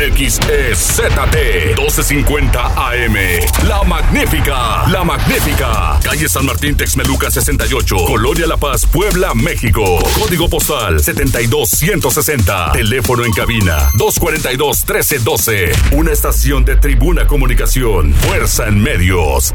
XEZT 1250 AM. La Magnífica, La Magnífica. Calle San Martín Texmeluca 68, Colonia La Paz, Puebla, México. Código postal 72160. Teléfono en cabina 242 1312. Una estación de Tribuna Comunicación. Fuerza en medios.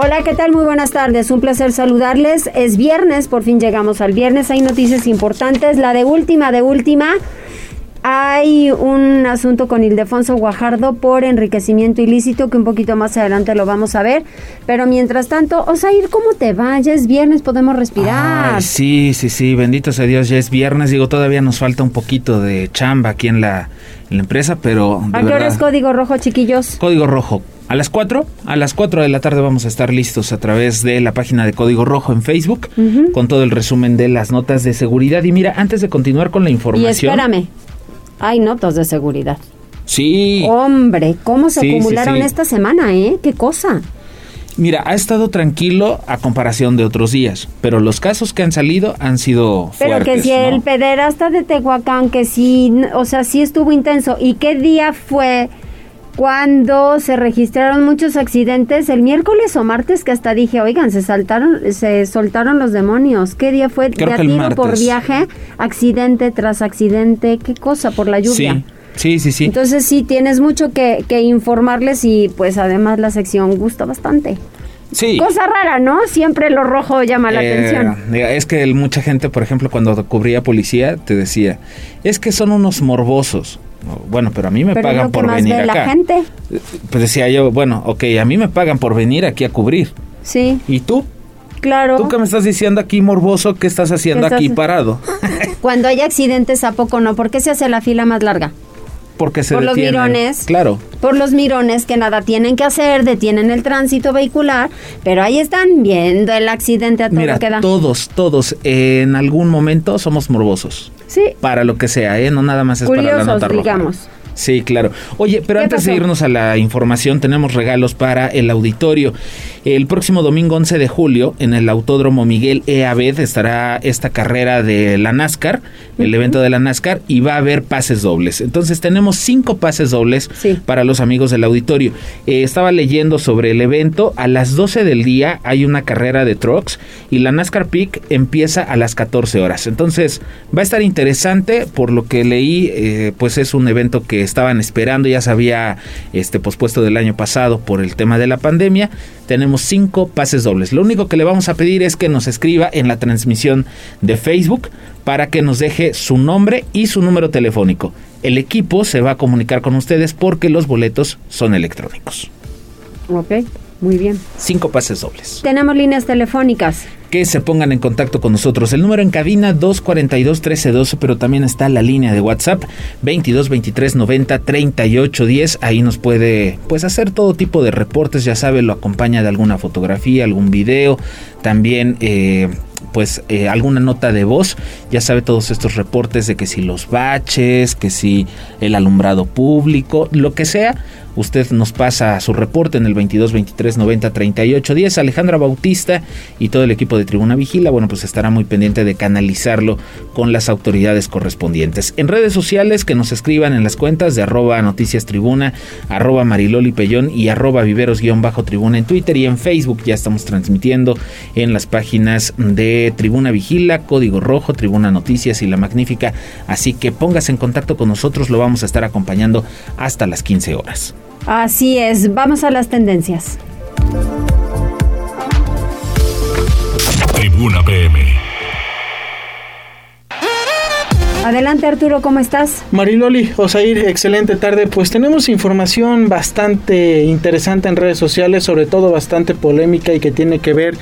Hola, ¿qué tal? Muy buenas tardes. Un placer saludarles. Es viernes, por fin llegamos al viernes. Hay noticias importantes. La de última, de última. Hay un asunto con Ildefonso Guajardo por enriquecimiento ilícito que un poquito más adelante lo vamos a ver. Pero mientras tanto, Osair, ¿cómo te va? Ya es viernes, podemos respirar. Ay, sí, sí, sí, bendito sea Dios, ya es viernes. Digo, todavía nos falta un poquito de chamba aquí en la, en la empresa, pero... ¿A qué hora es código rojo, chiquillos? Código Rojo. A las 4, a las 4 de la tarde vamos a estar listos a través de la página de Código Rojo en Facebook con todo el resumen de las notas de seguridad. Y mira, antes de continuar con la Y información... espérame. Hay notas de seguridad. Sí. Hombre, ¿cómo se Sí, acumularon sí. esta semana, eh? ¿Qué cosa? Mira, ha estado tranquilo a comparación de otros días, pero los casos que han salido han sido Pero fuertes. que si ¿no? el pederasta de Tehuacán, que sí, o sea, sí estuvo intenso. ¿Y qué día fue cuando se registraron muchos accidentes? El miércoles o martes, que hasta dije, oigan, se saltaron, se soltaron los demonios. ¿Qué día fue? Creo que el por viaje, accidente tras accidente, qué cosa, por la lluvia. Sí, sí, sí, sí. Entonces sí, tienes mucho que, que informarles y pues además la sección gusta bastante. sí. Cosa rara, ¿no? Siempre lo rojo llama la Eh, atención. Es que el- mucha gente, por ejemplo, cuando cubría policía, te decía, es que son unos morbosos. Bueno, pero a mí me Pero pagan por venir ve acá. la gente. Pues decía yo, bueno, ok, a mí me pagan por venir aquí a cubrir. Sí, ¿Y tú? claro. ¿Tú qué me estás diciendo aquí, morboso? ¿Qué estás haciendo ¿Qué estás- aquí parado? Cuando hay accidentes, ¿a poco no? ¿Por qué se hace la fila más larga? Porque se Por los mirones. Claro. Por los mirones que nada tienen que hacer, detienen el tránsito vehicular, pero ahí están viendo el accidente a todo Mira, lo que da. todos, todos, en algún momento somos morbosos. Sí, Para lo que sea, ¿eh? No nada más es para la curiosos, nota roja. digamos. Sí, claro. Oye, pero ¿Qué antes de irnos a la información, tenemos regalos para el auditorio. El próximo domingo 11 de julio, en el Autódromo Miguel E. Abed, estará esta carrera de la NASCAR, el evento de la NASCAR, y va a haber pases dobles. Entonces, tenemos cinco pases dobles Sí. para los amigos del auditorio. Eh, estaba leyendo sobre el evento. A las 12 del día hay una carrera de trucks y la NASCAR Peak empieza a las 14 horas. Entonces, va a estar interesante. Por lo que leí, eh, pues es un evento que estaban esperando, ya se había este, pospuesto del año pasado por el tema de la pandemia. Tenemos cinco pases dobles. Lo único que le vamos a pedir es que nos escriba en la transmisión de Facebook para que nos deje su nombre y su número telefónico. El equipo se va a comunicar con ustedes porque los boletos son electrónicos. Ok, muy bien. Cinco pases dobles. Tenemos líneas telefónicas. Que se pongan en contacto con nosotros. El número en cabina 242 1312, pero también está la línea de WhatsApp 22 23 90 38 10. Ahí nos puede pues hacer todo tipo de reportes, ya sabe, lo acompaña de alguna fotografía, algún video, también eh, pues eh, alguna nota de voz, ya sabe todos estos reportes de que si los baches, que si el alumbrado público, lo que sea, usted nos pasa su reporte en el 22 23 90 38 10. Alejandra Bautista y todo el equipo de Tribuna Vigila, bueno, pues estará muy pendiente de canalizarlo con las autoridades correspondientes. En redes sociales que nos escriban en las cuentas de arroba noticias tribuna, arroba mariloli pellón y arroba viveros guion bajo tribuna en Twitter y en Facebook ya estamos transmitiendo en las páginas de Tribuna Vigila, Código Rojo, Tribuna Noticias y La Magnífica. Así que póngase en contacto con nosotros, lo vamos a estar acompañando hasta las 15 horas. Así es, vamos a las tendencias. Tribuna PM. Adelante Arturo, ¿cómo estás? Mariloli, Osair, excelente tarde. Pues tenemos información bastante interesante en redes sociales, sobre todo bastante polémica y que tiene que ver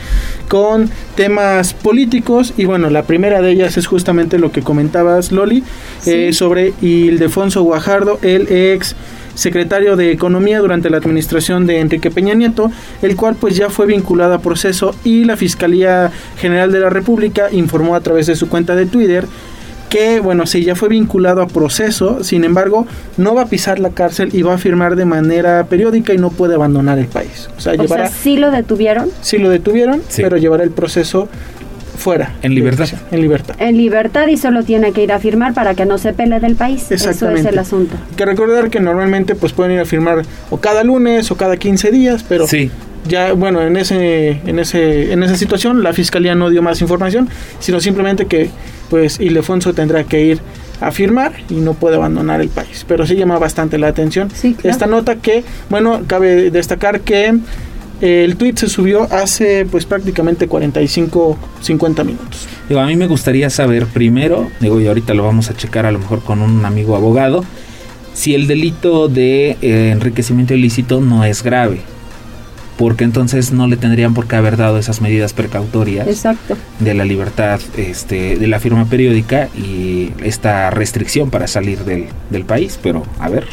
con temas políticos. Y bueno, la primera de ellas es justamente lo que comentabas, Loli, Sí. eh, sobre Ildefonso Guajardo, el ex secretario de Economía durante la administración de Enrique Peña Nieto, el cual pues ya fue vinculado a proceso y la Fiscalía General de la República informó a través de su cuenta de Twitter que, bueno, sí, ya fue vinculado a proceso, sin embargo, no va a pisar la cárcel y va a firmar de manera periódica y no puede abandonar el país. O sea, llevará, ¿sí lo detuvieron? Sí lo detuvieron, pero llevará el proceso fuera. En libertad. En libertad. En libertad y solo tiene que ir a firmar para que no se pele del país. Eso es el asunto. Hay que recordar que normalmente pues pueden ir a firmar o cada lunes o cada 15 días, pero sí. ya bueno, en ese en ese en esa situación la fiscalía no dio más información, sino simplemente que pues Ildefonso tendrá que ir a firmar y no puede abandonar el país. Pero sí llama bastante la atención esta nota que, bueno, cabe destacar que el tweet se subió hace pues prácticamente 45, 50 minutos. Digo, a mí me gustaría saber primero, digo, y ahorita lo vamos a checar a lo mejor con un amigo abogado, si el delito de eh, enriquecimiento ilícito no es grave. Porque entonces no le tendrían por qué haber dado esas medidas precautorias Exacto. de la libertad este, de la firma periódica y esta restricción para salir del, del país. Pero, a ver,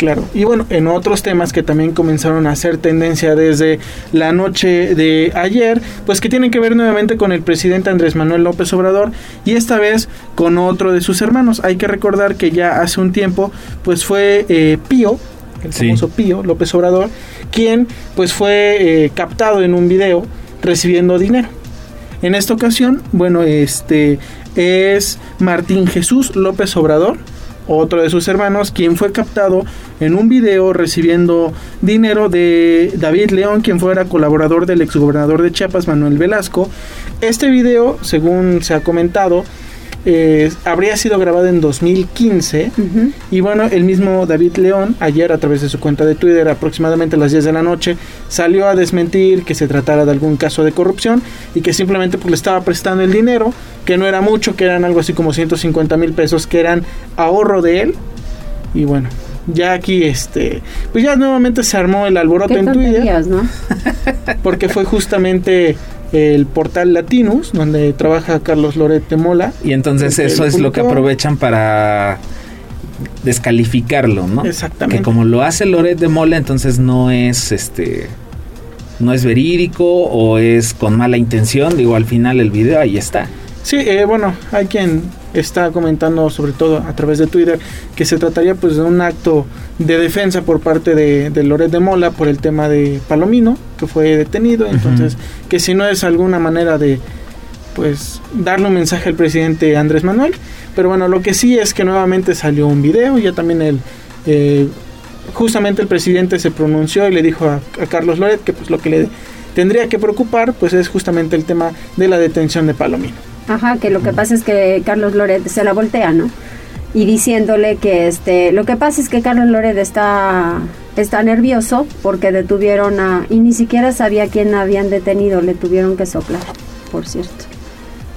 Claro. Y bueno, en otros temas que también comenzaron a hacer tendencia desde la noche de ayer, pues que tienen que ver nuevamente con el presidente Andrés Manuel López Obrador y esta vez con otro de sus hermanos. Hay que recordar que ya hace un tiempo, pues fue eh, Pío, el famoso Pío López Obrador, quien pues fue eh, captado en un video recibiendo dinero. En esta ocasión, bueno, este es Martín Jesús López Obrador, otro de sus hermanos, quien fue captado en un video recibiendo dinero de David León, quien fuera colaborador del exgobernador de Chiapas, Manuel Velasco. Este video, según se ha comentado, eh, habría sido grabado en 2015 y bueno, el mismo David León ayer a través de su cuenta de Twitter aproximadamente a las 10 de la noche salió a desmentir que se tratara de algún caso de corrupción y que simplemente pues, le estaba prestando el dinero, que no era mucho, que eran algo así como 150 mil pesos que eran ahorro de él. Y bueno, ya aquí este pues ya nuevamente se armó el alboroto en Twitter. ¿no? porque fue justamente el portal Latinus, donde trabaja Carlos Loret de Mola. Y entonces eso es lo que aprovechan para descalificarlo, ¿no? Exactamente. Que como lo hace Loret de Mola, entonces no es este no es verídico o es con mala intención, digo, al final el video ahí está. Sí, eh, bueno, hay quien está comentando sobre todo a través de Twitter que se trataría pues de un acto de defensa por parte de, de Loret de Mola por el tema de Palomino que fue detenido. Entonces que si no es alguna manera de pues darle un mensaje al presidente Andrés Manuel. Pero bueno lo que sí es que nuevamente salió un video ya también el eh, justamente el presidente se pronunció y le dijo a, a Carlos Loret que pues lo que le tendría que preocupar pues es justamente el tema de la detención de Palomino Ajá, que lo que pasa es que Carlos Loret se la voltea, ¿no? Y diciéndole que este, lo que pasa es que Carlos Loret está, está nervioso porque detuvieron a, y ni siquiera sabía quién habían detenido, le tuvieron que soplar, por cierto.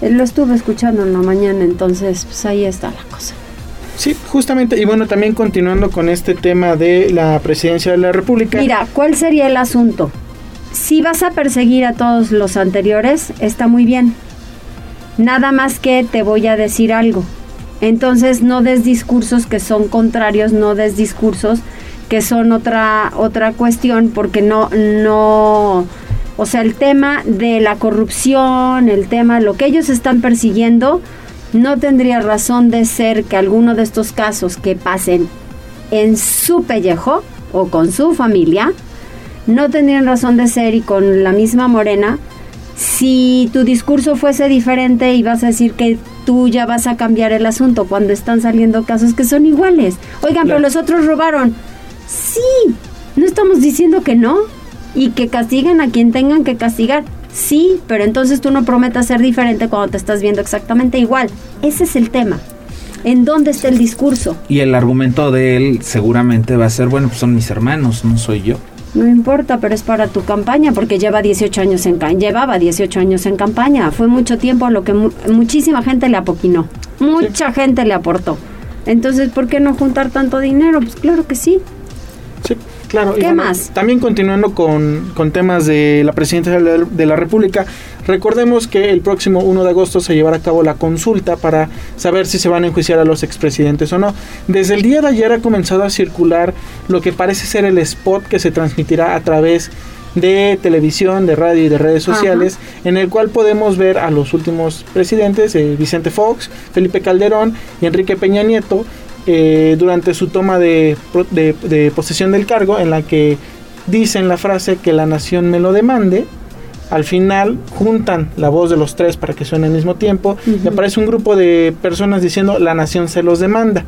Él lo estuve escuchando en la mañana, entonces pues ahí está la cosa. Sí, justamente, y bueno, también continuando con este tema de la presidencia de la República. Mira, ¿cuál sería el asunto? Si vas a perseguir a todos los anteriores, está muy bien, Nada más que te voy a decir algo. Entonces no des discursos que son contrarios, no des discursos que son otra otra cuestión porque no no o sea, el tema de la corrupción, el tema lo que ellos están persiguiendo no tendría razón de ser que alguno de estos casos que pasen en su pellejo o con su familia no tendrían razón de ser y con la misma Morena si tu discurso fuese diferente y vas a decir que tú ya vas a cambiar el asunto cuando están saliendo casos que son iguales. Oigan, pero los otros robaron. Sí, no estamos diciendo que no y que castiguen a quien tengan que castigar. Sí, pero entonces tú no prometas ser diferente cuando te estás viendo exactamente igual. Ese es el tema. ¿En dónde está el discurso? Y el argumento de él seguramente va a ser, bueno, pues son mis hermanos, no soy yo. No importa, pero es para tu campaña porque lleva 18 años en llevaba 18 años en campaña. Fue mucho tiempo lo que muchísima gente le apoquinó. Mucha gente le aportó. Entonces, ¿por qué no juntar tanto dinero? Pues claro que sí. Claro. ¿Qué más? También continuando con, con, temas de la presidencia de la República, Recordemos que el próximo 1 de agosto se llevará a cabo la consulta para saber si se van a enjuiciar a los expresidentes o no. Desde el día de ayer ha comenzado a circular lo que parece ser el spot que se transmitirá a través de televisión, de radio y de redes sociales, en el cual podemos ver a los últimos presidentes, eh, Vicente Fox, Felipe Calderón y Enrique Peña Nieto, eh, durante su toma de, de, posesión del cargo, en la que dicen la frase que la nación me lo demande. Al final juntan la voz de los tres para que suene al mismo tiempo y aparece un grupo de personas diciendo la nación se los demanda.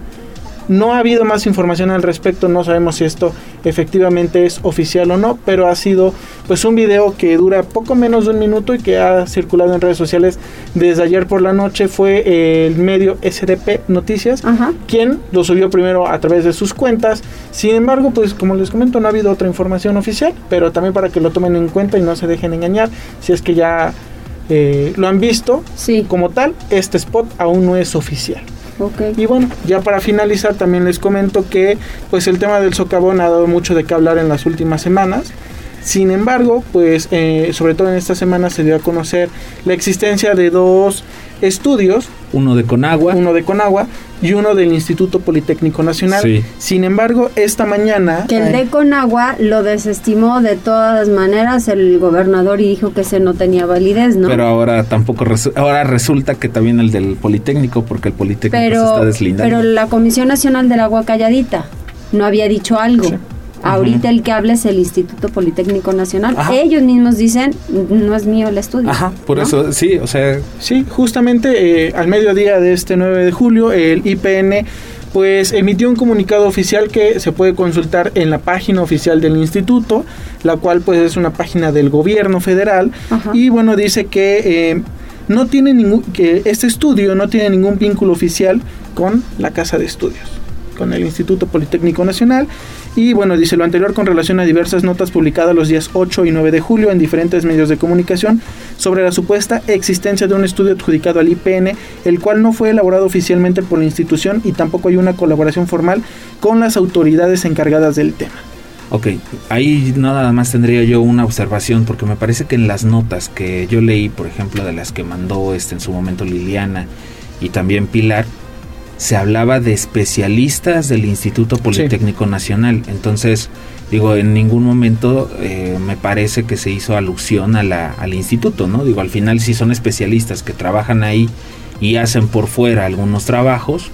No ha habido más información al respecto, no sabemos si esto efectivamente es oficial o no, pero ha sido pues un video que dura poco menos de un minuto y que ha circulado en redes sociales desde ayer por la noche. Fue el medio SDP Noticias quien lo subió primero a través de sus cuentas. Sin embargo, pues como les comento, no ha habido otra información oficial, pero también para que lo tomen en cuenta y no se dejen engañar, si es que ya eh, lo han visto sí. como tal, este spot aún no es oficial. Y bueno, ya para finalizar también les comento que pues el tema del socavón ha dado mucho de qué hablar en las últimas semanas. Sin embargo, pues eh, sobre todo en esta semana se dio a conocer la existencia de dos estudios. Uno de Conagua. Uno de Conagua y uno del Instituto Politécnico Nacional. Sin embargo, esta mañana... Que el de Conagua lo desestimó de todas maneras el gobernador y dijo que ese no tenía validez, ¿no? Pero ahora tampoco... ahora resulta que también el del Politécnico, porque el Politécnico se está deslindando. Pero la Comisión Nacional del Agua Calladita no había dicho algo. Ahorita el que habla es el Instituto Politécnico Nacional. Ellos mismos dicen, no es mío el estudio. Ajá, por eso, sí, o sea... Sí, justamente eh, al mediodía de este 9 de julio, el IPN pues emitió un comunicado oficial que se puede consultar en la página oficial del instituto, la cual pues es una página del gobierno federal. Y bueno dice que eh, no tiene ningún que este estudio no tiene ningún vínculo oficial con la casa de estudios, con el Instituto Politécnico Nacional y bueno, dice lo anterior con relación a diversas notas publicadas los días 8 y 9 de julio en diferentes medios de comunicación sobre la supuesta existencia de un estudio adjudicado al IPN, el cual no fue elaborado oficialmente por la institución y tampoco hay una colaboración formal con las autoridades encargadas del tema. Ok, ahí nada más tendría yo una observación porque me parece que en las notas que yo leí, por ejemplo, de las que mandó este en su momento Liliana y también Pilar, se hablaba de especialistas del Instituto Politécnico Nacional. Entonces, digo, en ningún momento eh, me parece que se hizo alusión a la, al instituto, ¿no? Digo, al final si son especialistas que trabajan ahí y hacen por fuera algunos trabajos,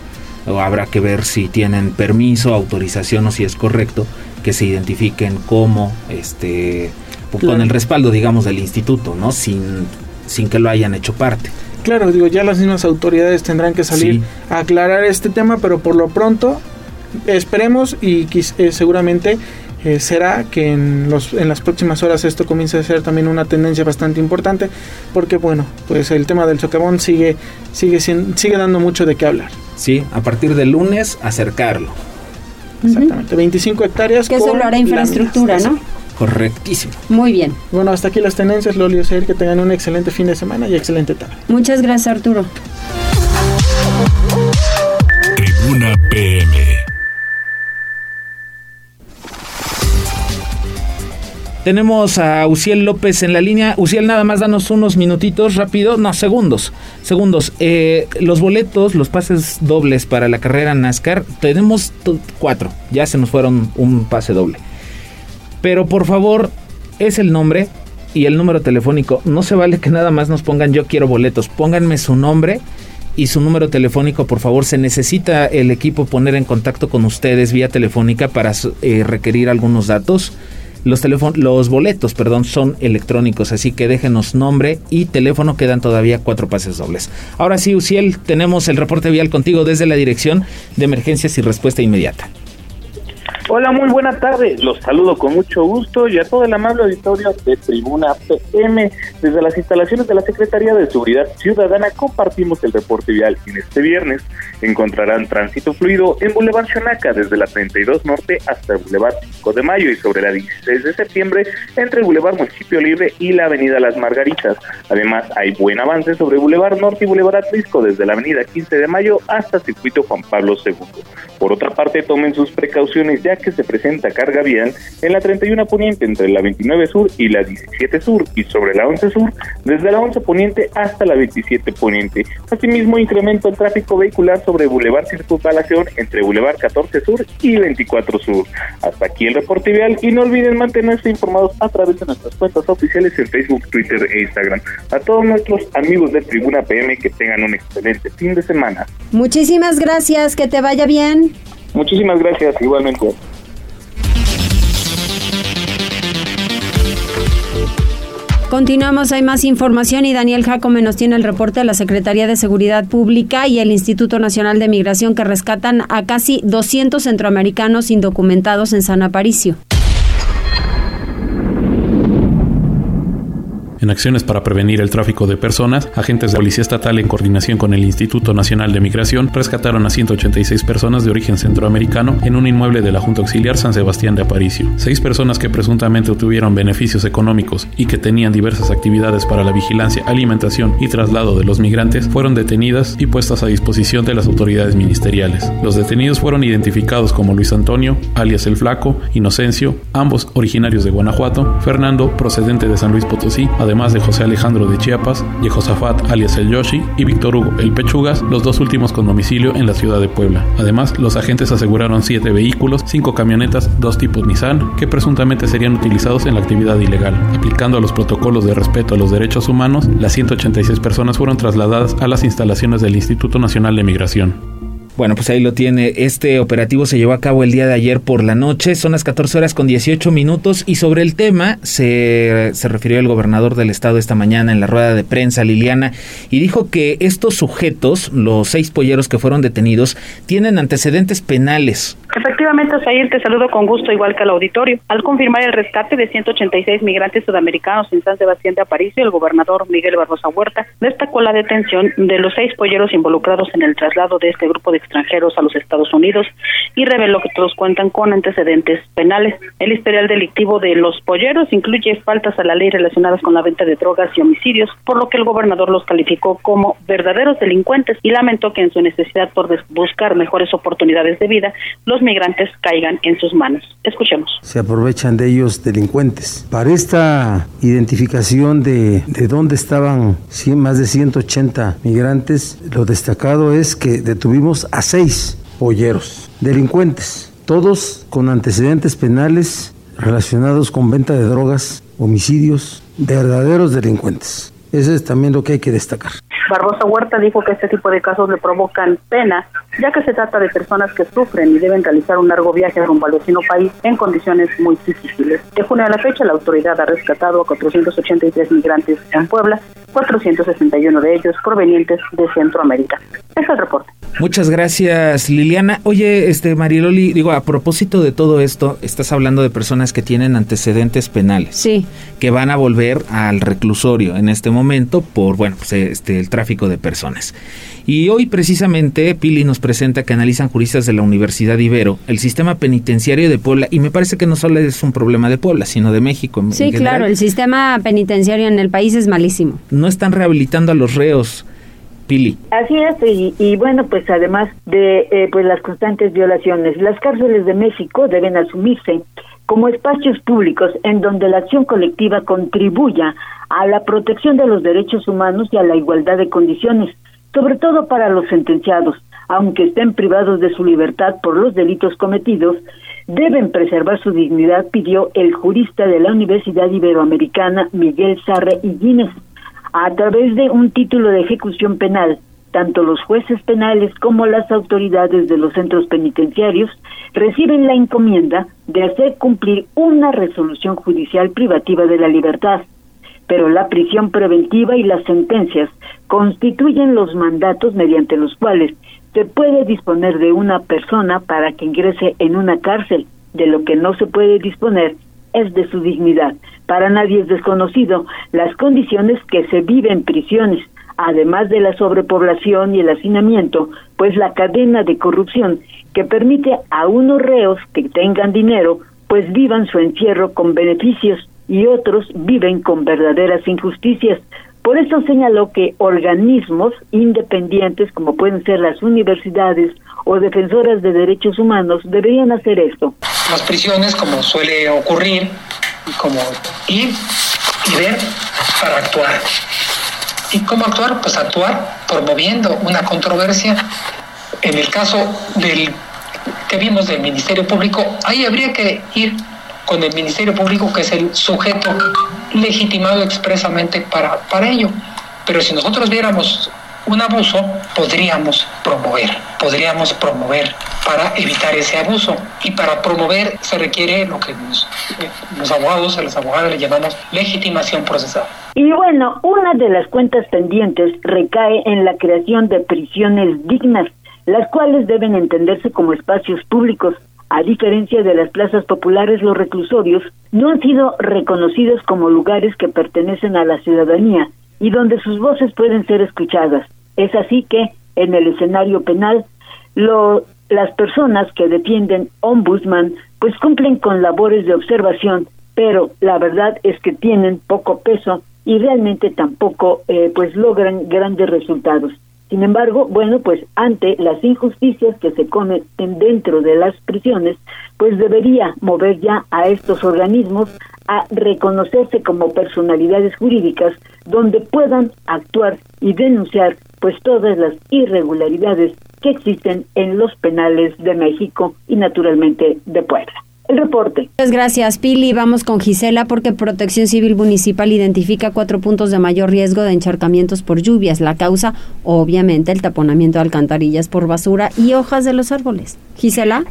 o habrá que ver si tienen permiso, autorización o si es correcto que se identifiquen como, este, con el respaldo, digamos, del instituto, ¿no? Sin, sin que lo hayan hecho parte. Claro, digo, ya las mismas autoridades tendrán que salir a aclarar este tema, pero por lo pronto esperemos y eh, seguramente eh, será que en, los, en las próximas horas esto comience a ser también una tendencia bastante importante, porque bueno, pues el tema del socavón sigue, sigue, sigue dando mucho de qué hablar. Sí, a partir del lunes acercarlo. Exactamente, 25 hectáreas. Que eso lo hará infraestructura, ¿no? Correctísimo. Muy bien. Bueno, hasta aquí las tendencias, Loli Oseir, que tengan un excelente fin de semana y excelente tarde. Muchas gracias, Arturo. Tribuna PM. Tenemos a Uciel López en la línea. Uciel, nada más danos unos minutitos rápido, no, segundos. Segundos. Eh, los boletos, los pases dobles para la carrera NASCAR, tenemos cuatro. Ya se nos fueron un pase doble. Pero por favor, es el nombre y el número telefónico. No se vale que nada más nos pongan yo quiero boletos. Pónganme su nombre y su número telefónico, por favor. Se necesita el equipo poner en contacto con ustedes vía telefónica para eh, requerir algunos datos. Los, los boletos, perdón, son electrónicos, así que déjenos nombre y teléfono, quedan todavía cuatro pases dobles. Ahora sí, Uciel, tenemos el reporte vial contigo desde la Dirección de Emergencias y Respuesta Inmediata. Hola, muy buena tarde. Los saludo con mucho gusto y a todo el amable auditorio de Tribuna PM. Desde las instalaciones de la Secretaría de Seguridad Ciudadana compartimos el reporte vial. En este viernes encontrarán tránsito fluido en Boulevard Chanaca desde la 32 Norte hasta el Boulevard 5 de Mayo y sobre la 16 de septiembre entre el Boulevard Municipio Libre y la Avenida Las Margaritas. Además, hay buen avance sobre Boulevard Norte y Boulevard Atlisco desde la Avenida 15 de Mayo hasta Circuito Juan Pablo II. Por otra parte, tomen sus precauciones que se presenta carga vial en la 31 poniente entre la 29 sur y la 17 sur y sobre la 11 sur desde la 11 poniente hasta la 27 poniente. Asimismo, incremento el tráfico vehicular sobre Boulevard Circunvalación entre Boulevard 14 Sur y 24 Sur. Hasta aquí el reporte vial y no olviden mantenerse informados a través de nuestras cuentas oficiales en Facebook, Twitter e Instagram. A todos nuestros amigos de Tribuna PM que tengan un excelente fin de semana. Muchísimas gracias, que te vaya bien. Muchísimas gracias, igualmente. Continuamos, hay más información y Daniel Jacome nos tiene el reporte de la Secretaría de Seguridad Pública y el Instituto Nacional de Migración que rescatan a casi 200 centroamericanos indocumentados en San Aparicio. En acciones para prevenir el tráfico de personas, agentes de Policía Estatal en coordinación con el Instituto Nacional de Migración rescataron a 186 personas de origen centroamericano en un inmueble de la Junta Auxiliar San Sebastián de Aparicio. Seis personas que presuntamente obtuvieron beneficios económicos y que tenían diversas actividades para la vigilancia, alimentación y traslado de los migrantes fueron detenidas y puestas a disposición de las autoridades ministeriales. Los detenidos fueron identificados como Luis Antonio, alias El Flaco, Inocencio, ambos originarios de Guanajuato, Fernando, procedente de San Luis Potosí, además de José Alejandro de Chiapas, Josafat alias el Yoshi y Víctor Hugo el Pechugas, los dos últimos con domicilio en la ciudad de Puebla. Además, los agentes aseguraron siete vehículos, cinco camionetas, dos tipos Nissan, que presuntamente serían utilizados en la actividad ilegal. Aplicando los protocolos de respeto a los derechos humanos, las 186 personas fueron trasladadas a las instalaciones del Instituto Nacional de Migración. Bueno, pues ahí lo tiene. Este operativo se llevó a cabo el día de ayer por la noche. Son las 14 horas con 18 minutos. Y sobre el tema se, se refirió el gobernador del estado esta mañana en la rueda de prensa, Liliana, y dijo que estos sujetos, los seis polleros que fueron detenidos, tienen antecedentes penales. Efectivamente, Osair, te saludo con gusto, igual que al auditorio. Al confirmar el rescate de 186 migrantes sudamericanos en San Sebastián de Aparicio, el gobernador Miguel Barbosa Huerta destacó la detención de los seis polleros involucrados en el traslado de este grupo de extranjeros a los Estados Unidos y reveló que todos cuentan con antecedentes penales. El historial delictivo de los polleros incluye faltas a la ley relacionadas con la venta de drogas y homicidios, por lo que el gobernador los calificó como verdaderos delincuentes y lamentó que en su necesidad por buscar mejores oportunidades de vida, los migrantes caigan en sus manos. Escuchemos. Se aprovechan de ellos delincuentes. Para esta identificación de, de dónde estaban más de 180 migrantes, lo destacado es que detuvimos a seis polleros, delincuentes, todos con antecedentes penales relacionados con venta de drogas, homicidios, verdaderos delincuentes. Eso es también lo que hay que destacar. Barbosa Huerta dijo que este tipo de casos le provocan pena, ya que se trata de personas que sufren y deben realizar un largo viaje rumbo al vecino país en condiciones muy difíciles. De junio a la fecha, la autoridad ha rescatado a 483 migrantes en Puebla, 461 de ellos provenientes de Centroamérica. Es el reporte. Muchas gracias, Liliana. Oye, este Mariloli, digo, a propósito de todo esto, estás hablando de personas que tienen antecedentes penales. Sí. Que van a volver al reclusorio en este momento por, bueno, pues este el tráfico de personas. Y hoy precisamente Pili nos presenta que analizan juristas de la Universidad Ibero el sistema penitenciario de Puebla y me parece que no solo es un problema de Puebla, sino de México. Sí, claro, el sistema penitenciario en el país es malísimo. No están rehabilitando a los reos. Así es, y, bueno, pues además de eh, pues las constantes violaciones, las cárceles de México deben asumirse como espacios públicos en donde la acción colectiva contribuya a la protección de los derechos humanos y a la igualdad de condiciones, sobre todo para los sentenciados, aunque estén privados de su libertad por los delitos cometidos, deben preservar su dignidad, pidió el jurista de la Universidad Iberoamericana Miguel Sarre Guinness, a través de un título de ejecución penal. Tanto los jueces penales como las autoridades de los centros penitenciarios reciben la encomienda de hacer cumplir una resolución judicial privativa de la libertad pero la prisión preventiva y las sentencias constituyen los mandatos mediante los cuales se puede disponer de una persona para que ingrese en una cárcel. De lo que no se puede disponer es de su dignidad. Para nadie es desconocido las condiciones que se viven en prisiones, además de la sobrepoblación y el hacinamiento, pues la cadena de corrupción que permite a unos reos que tengan dinero, pues vivan su encierro con beneficios y otros viven con verdaderas injusticias. Por eso señaló que organismos independientes, como pueden ser las universidades o defensoras de derechos humanos, deberían hacer esto, las prisiones, como suele ocurrir, y como ir y ver para actuar. ¿Y cómo actuar? Pues actuar promoviendo una controversia. En el caso del que vimos del Ministerio Público, ahí habría que ir con el Ministerio Público, que es el sujeto legitimado expresamente para, para ello. Pero si nosotros viéramos un abuso, podríamos promover, podríamos promover para evitar ese abuso. Y para promover se requiere lo que los abogados, a los abogados le llamamos legitimación procesal. Y bueno, una de las cuentas pendientes recae en la creación de prisiones dignas, las cuales deben entenderse como espacios públicos. A diferencia de las plazas populares, los reclusorios no han sido reconocidos como lugares que pertenecen a la ciudadanía y donde sus voces pueden ser escuchadas. Es así que, en el escenario penal, las personas que defienden ombudsman pues cumplen con labores de observación, pero la verdad es que tienen poco peso y realmente tampoco eh, pues logran grandes resultados. Sin embargo, bueno, pues ante las injusticias que se cometen dentro de las prisiones, pues debería mover ya a estos organismos a reconocerse como personalidades jurídicas donde puedan actuar y denunciar pues todas las irregularidades que existen en los penales de México y naturalmente de Puebla. El reporte. Muchas gracias, Pili. Vamos con Gisela porque Protección Civil Municipal identifica cuatro puntos de mayor riesgo de encharcamientos por lluvias. La causa, obviamente, el taponamiento de alcantarillas por basura y hojas de los árboles. Gisela.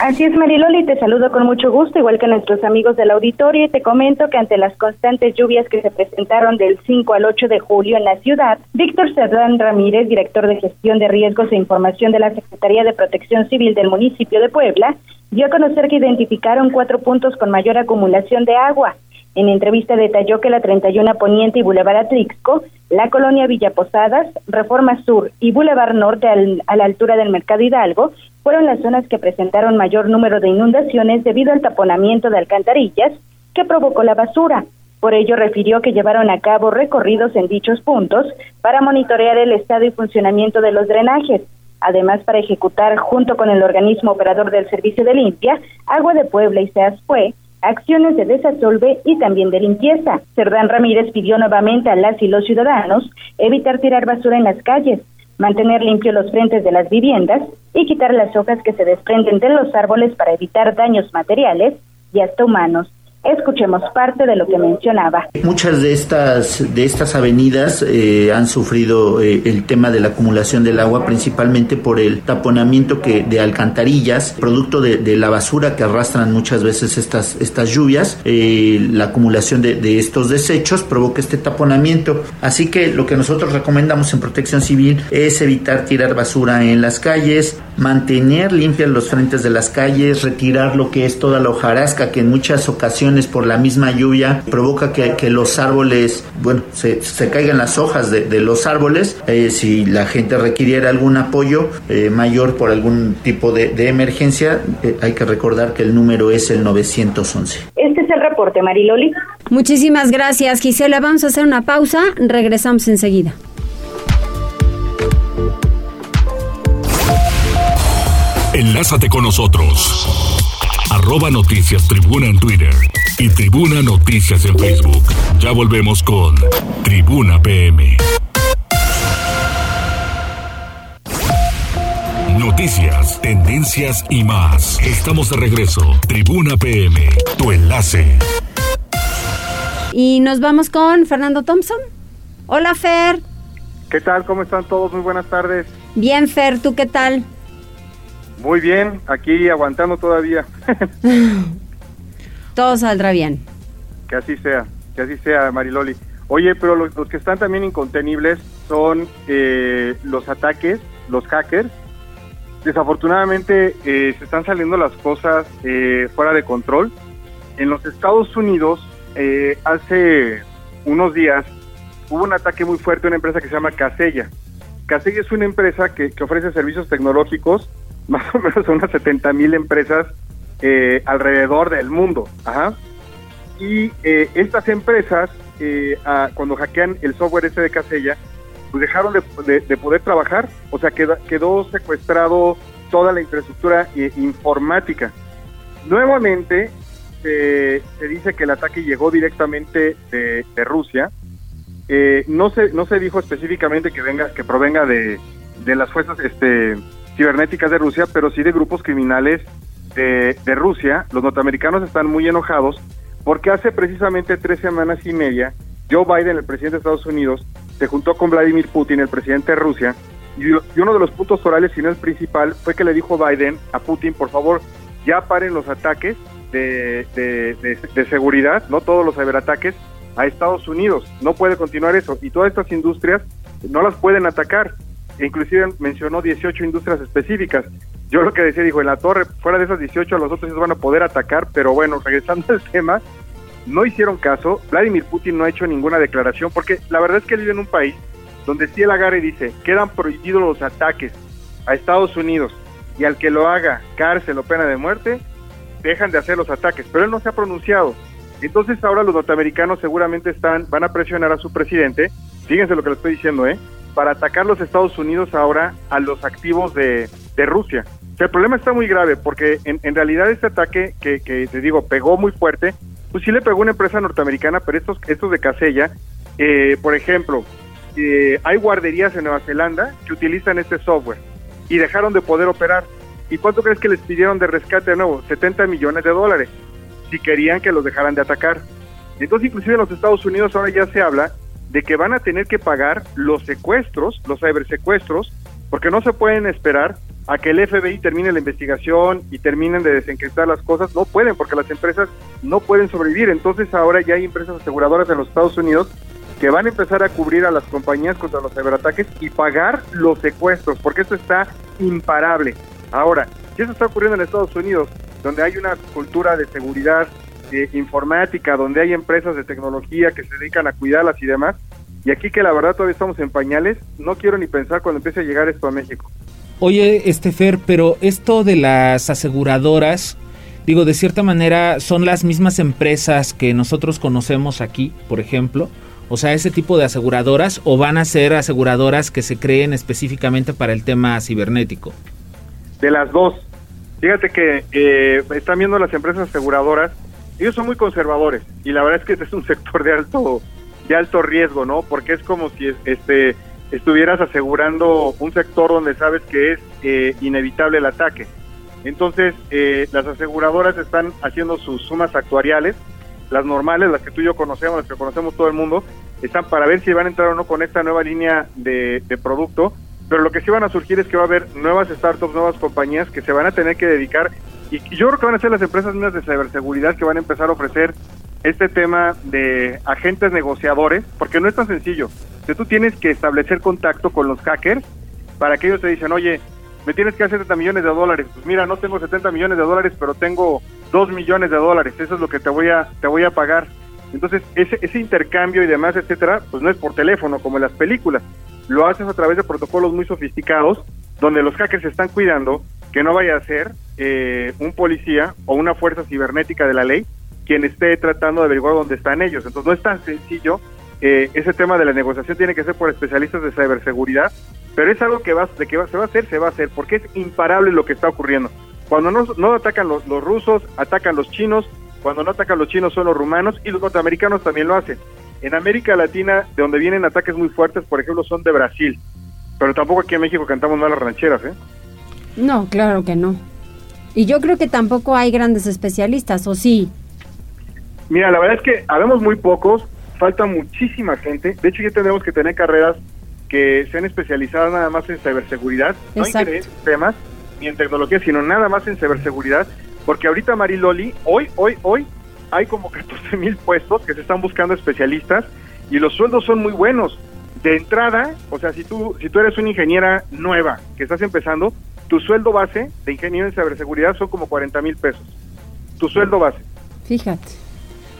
Así es, Mariloli, te saludo con mucho gusto, igual que nuestros amigos del auditorio, y te comento que ante las constantes lluvias que se presentaron del 5 al 8 de julio en la ciudad, Víctor Cerdán Ramírez, director de Gestión de Riesgos e Información de la Secretaría de Protección Civil del municipio de Puebla, dio a conocer que identificaron cuatro puntos con mayor acumulación de agua. En entrevista detalló que la 31 Poniente y Boulevard Atlixco, la colonia Villa Posadas, Reforma Sur y Boulevard Norte a la altura del Mercado Hidalgo fueron las zonas que presentaron mayor número de inundaciones debido al taponamiento de alcantarillas que provocó la basura. Por ello refirió que llevaron a cabo recorridos en dichos puntos para monitorear el estado y funcionamiento de los drenajes, además para ejecutar junto con el organismo operador del servicio de limpia, Agua de Puebla y SEASFUE, acciones de desasolve y también de limpieza. Cerdán Ramírez pidió nuevamente a las y los ciudadanos evitar tirar basura en las calles, mantener limpios los frentes de las viviendas y quitar las hojas que se desprenden de los árboles para evitar daños materiales y hasta humanos. Escuchemos parte de lo que mencionaba. Muchas de estas, de estas avenidas eh, han sufrido eh, el tema de la acumulación del agua, principalmente por el taponamiento que, de alcantarillas, producto de, la basura que arrastran muchas veces estas, estas lluvias. Eh, la acumulación de, de, estos desechos provoca este taponamiento. Así que lo que nosotros recomendamos en protección civil es evitar tirar basura en las calles, mantener limpias los frentes de las calles, retirar lo que es toda la hojarasca que en muchas ocasiones por la misma lluvia provoca que, los árboles, bueno, se, caigan las hojas de, los árboles. Eh, si la gente requiriera algún apoyo eh, mayor por algún tipo de, emergencia, eh, hay que recordar que el número es el 911. Este es el reporte, Mariloli. Muchísimas gracias, Gisela. Vamos a hacer una pausa. Regresamos enseguida. Enlázate con nosotros. Arroba Noticias Tribuna en Twitter y Tribuna Noticias en Facebook. Ya volvemos con Tribuna PM. Noticias, tendencias y más. Estamos de regreso. Tribuna PM, tu enlace. Y nos vamos con Fernando Thompson. Hola Fer. ¿Qué tal? ¿Cómo están todos? Muy buenas tardes. Bien Fer, ¿tú qué tal? Muy bien, aquí aguantando todavía. Todo saldrá bien. Que así sea, que así sea, Mariloli. Oye, pero los, que están también incontenibles son eh, los ataques, los hackers. Desafortunadamente eh, se están saliendo las cosas eh, fuera de control. En los Estados Unidos, hace unos días, hubo un ataque muy fuerte a una empresa que se llama Casella. Casella es una empresa que, que ofrece servicios tecnológicos más o menos unas 70 mil empresas eh, alrededor del mundo. Y eh, estas empresas, eh, cuando hackean el software ese de Casella, pues dejaron de, poder trabajar, o sea, quedó, quedó secuestrado toda la infraestructura informática. Nuevamente se, se dice que el ataque llegó directamente de, de Rusia. Eh, no se no se dijo específicamente que venga que provenga de, de las fuerzas este cibernéticas de Rusia, pero sí de grupos criminales de, de Rusia. Los norteamericanos están muy enojados porque hace precisamente tres semanas y media Joe Biden, el presidente de Estados Unidos, se juntó con Vladimir Putin, el presidente de Rusia, y, uno de los puntos orales, si no el principal, fue que le dijo Biden a Putin, por favor, ya paren los ataques de, de- de seguridad, no todos los ciberataques, a Estados Unidos. No puede continuar eso. Y todas estas industrias no las pueden atacar. Inclusive mencionó 18 industrias específicas. Yo lo que decía, dijo, en la torre, fuera de esas 18, los otros van a poder atacar, pero bueno, regresando al tema, no hicieron caso. Vladimir Putin no ha hecho ninguna declaración, porque la verdad es que él vive en un país donde si él agarra y dice, quedan prohibidos los ataques a Estados Unidos y al que lo haga cárcel o pena de muerte, dejan de hacer los ataques, pero él no se ha pronunciado. Entonces ahora los norteamericanos seguramente están, van a presionar a su presidente, fíjense lo que le estoy diciendo, ¿eh? Para atacar los Estados Unidos ahora a los activos de, Rusia. El problema está muy grave porque en, en realidad este ataque que, que te digo pegó muy fuerte, pues sí le pegó una empresa norteamericana, pero estos, estos de Casella, eh, por ejemplo, eh, hay guarderías en Nueva Zelanda que utilizan este software y dejaron de poder operar. ¿Y cuánto crees que les pidieron de rescate de nuevo? 70 millones de dólares, si querían que los dejaran de atacar. Entonces, inclusive en los Estados Unidos ahora ya se habla de que van a tener que pagar los secuestros, los cibersecuestros, porque no se pueden esperar a que el FBI termine la investigación y terminen de desencriptar las cosas. No pueden, porque las empresas no pueden sobrevivir. Entonces ahora ya hay empresas aseguradoras en los Estados Unidos que van a empezar a cubrir a las compañías contra los ciberataques y pagar los secuestros, porque esto está imparable. Ahora, si eso está ocurriendo en Estados Unidos, donde hay una cultura de seguridad eh, informática, donde hay empresas de tecnología que se dedican a cuidarlas y demás, y aquí que la verdad todavía estamos en pañales, no quiero ni pensar cuando empiece a llegar esto a México. Oye, este Fer, pero esto de las aseguradoras, digo, de cierta manera son las mismas empresas que nosotros conocemos aquí, por ejemplo. O sea, ese tipo de aseguradoras o van a ser aseguradoras que se creen específicamente para el tema cibernético. De las dos. Fíjate que eh, están viendo las empresas aseguradoras, ellos son muy conservadores y la verdad es que este es un sector de alto de alto riesgo, ¿no? Porque es como si este estuvieras asegurando un sector donde sabes que es eh, inevitable el ataque. Entonces, eh, las aseguradoras están haciendo sus sumas actuariales, las normales, las que tú y yo conocemos, las que conocemos todo el mundo, están para ver si van a entrar o no con esta nueva línea de, de producto, pero lo que sí van a surgir es que va a haber nuevas startups, nuevas compañías que se van a tener que dedicar, y yo creo que van a ser las empresas mismas de ciberseguridad que van a empezar a ofrecer este tema de agentes negociadores, porque no es tan sencillo. Si tú tienes que establecer contacto con los hackers para que ellos te dicen, oye, me tienes que hacer 70 millones de dólares. Pues mira, no tengo 70 millones de dólares, pero tengo 2 millones de dólares. Eso es lo que te voy a, te voy a pagar. Entonces, ese, ese intercambio y demás, etcétera, pues no es por teléfono como en las películas. Lo haces a través de protocolos muy sofisticados, donde los hackers están cuidando que no vaya a ser eh, un policía o una fuerza cibernética de la ley quien esté tratando de averiguar dónde están ellos. Entonces no es tan sencillo. Eh, ese tema de la negociación tiene que ser por especialistas de ciberseguridad, pero es algo que va, de que va, se va a hacer, se va a hacer, porque es imparable lo que está ocurriendo. Cuando no, no atacan los, los rusos, atacan los chinos, cuando no atacan los chinos son los rumanos y los norteamericanos también lo hacen. En América Latina, de donde vienen ataques muy fuertes, por ejemplo, son de Brasil, pero tampoco aquí en México cantamos mal las rancheras, ¿eh? No, claro que no. Y yo creo que tampoco hay grandes especialistas, ¿o sí? Mira, la verdad es que habemos muy pocos, falta muchísima gente. De hecho, ya tendremos que tener carreras que sean especializadas nada más en ciberseguridad, no en Exacto. ingeniería de sistemas ni en tecnología, sino nada más en ciberseguridad. Porque ahorita, Mariloli, hoy, hoy, hoy, hay como 14 mil puestos que se están buscando especialistas y los sueldos son muy buenos. De entrada, o sea, si tú, si tú eres una ingeniera nueva que estás empezando, tu sueldo base de ingeniero en ciberseguridad son como 40 mil pesos. Tu sueldo base. Fíjate.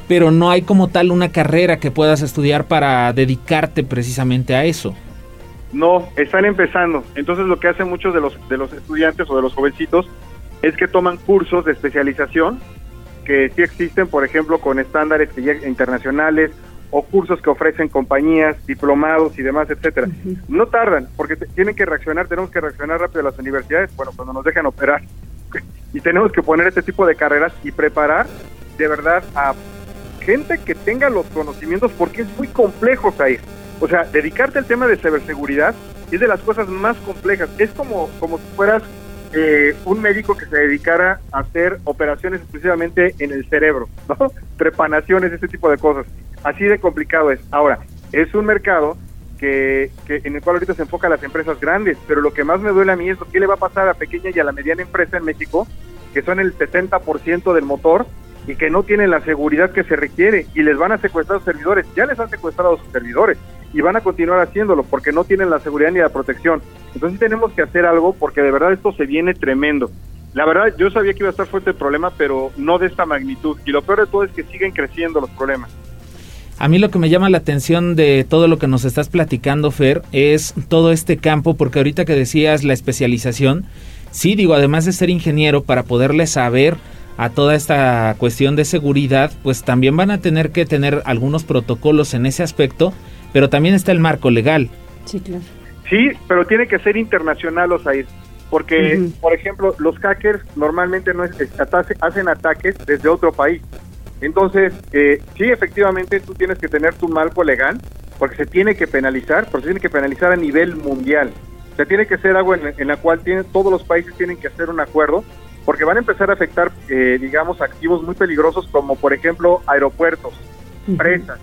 Pero no hay como tal una carrera que puedas estudiar para dedicarte precisamente a eso. No, están empezando. Entonces lo que hacen muchos de los de los estudiantes o de los jovencitos es que toman cursos de especialización que sí existen, por ejemplo, con estándares que ya- internacionales o cursos que ofrecen compañías, diplomados y demás, etcétera. No tardan, porque tienen que reaccionar, tenemos que reaccionar rápido a las universidades, bueno, cuando nos dejan operar y tenemos que poner este tipo de carreras y preparar de verdad a gente que tenga los conocimientos porque es muy complejo, Sair. O sea, dedicarte al tema de ciberseguridad es de las cosas más complejas. Es como, como si fueras eh, un médico que se dedicara a hacer operaciones exclusivamente en el cerebro, ¿no? Trepanaciones, ese tipo de cosas. Así de complicado es. Ahora, es un mercado que, que, en el cual ahorita se enfoca a las empresas grandes, pero lo que más me duele a mí es lo que le va a pasar a pequeña y a la mediana empresa en México, que son el 70% del motor y que no tienen la seguridad que se requiere y les van a secuestrar los servidores. Ya les han secuestrado sus servidores y van a continuar haciéndolo porque no tienen la seguridad ni la protección. Entonces tenemos que hacer algo porque de verdad esto se viene tremendo. La verdad yo sabía que iba a estar fuerte el problema, pero no de esta magnitud. Y lo peor de todo es que siguen creciendo los problemas. A mí lo que me llama la atención de todo lo que nos estás platicando, Fer, es todo este campo, porque ahorita que decías la especialización, sí, digo, además de ser ingeniero, para poderle saber a toda esta cuestión de seguridad, pues también van a tener que tener algunos protocolos en ese aspecto, pero también está el marco legal. Sí, claro. Sí, pero tiene que ser internacional, Osair, porque, uh -huh. por ejemplo, los hackers normalmente no es, hacen ataques desde otro país. Entonces, eh, sí, efectivamente, tú tienes que tener tu marco legal, porque se tiene que penalizar, porque se tiene que penalizar a nivel mundial. O sea, tiene que ser algo en, en la cual tienen, todos los países tienen que hacer un acuerdo porque van a empezar a afectar, eh, digamos, activos muy peligrosos como, por ejemplo, aeropuertos, presas,